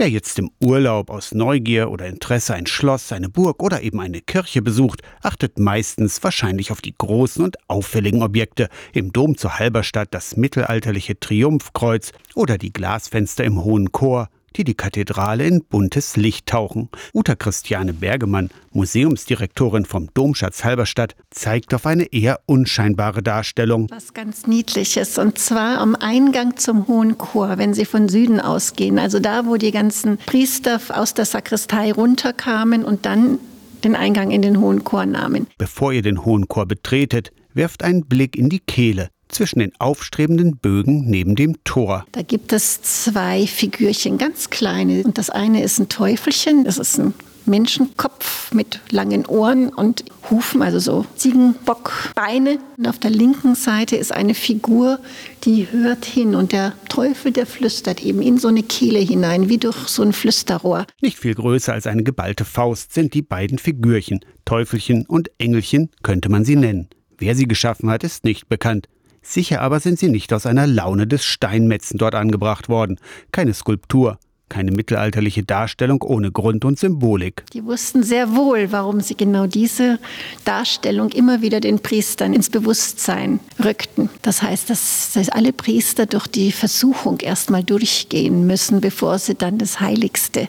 Wer jetzt im Urlaub aus Neugier oder Interesse ein Schloss, eine Burg oder eben eine Kirche besucht, achtet meistens wahrscheinlich auf die großen und auffälligen Objekte. Im Dom zu Halberstadt das mittelalterliche Triumphkreuz oder die Glasfenster im Hohen Chor, die die Kathedrale in buntes Licht tauchen. Uta Christiane Bergemann, Museumsdirektorin vom Domschatz Halberstadt, zeigt auf eine eher unscheinbare Darstellung. Was ganz Niedliches, und zwar am Eingang zum Hohen Chor, wenn Sie von Süden ausgehen. Also da, wo die ganzen Priester aus der Sakristei runterkamen und dann den Eingang in den Hohen Chor nahmen. Bevor ihr den Hohen Chor betretet, werft einen Blick in die Kehle zwischen den aufstrebenden Bögen neben dem Tor. Da gibt es zwei Figürchen, ganz kleine. Und das eine ist ein Teufelchen, das ist ein Menschenkopf mit langen Ohren und Hufen, also so Ziegenbockbeine. Und auf der linken Seite ist eine Figur, die hört hin und der Teufel, der flüstert eben in so eine Kehle hinein, wie durch so ein Flüsterrohr. Nicht viel größer als eine geballte Faust sind die beiden Figürchen. Teufelchen und Engelchen könnte man sie nennen. Wer sie geschaffen hat, ist nicht bekannt. Sicher aber sind sie nicht aus einer Laune des Steinmetzen dort angebracht worden. Keine Skulptur, keine mittelalterliche Darstellung ohne Grund und Symbolik. Die wussten sehr wohl, warum sie genau diese Darstellung immer wieder den Priestern ins Bewusstsein rückten. Das heißt, dass, dass alle Priester durch die Versuchung erstmal durchgehen müssen, bevor sie dann das Heiligste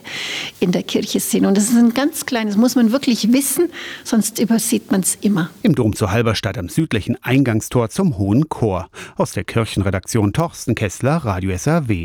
in der Kirche sehen. Und das ist ein ganz kleines, muss man wirklich wissen, sonst übersieht man es immer. Im Dom zu Halberstadt am südlichen Eingangstor zum Hohen Chor. Aus der Kirchenredaktion Torsten Kessler, Radio SAW.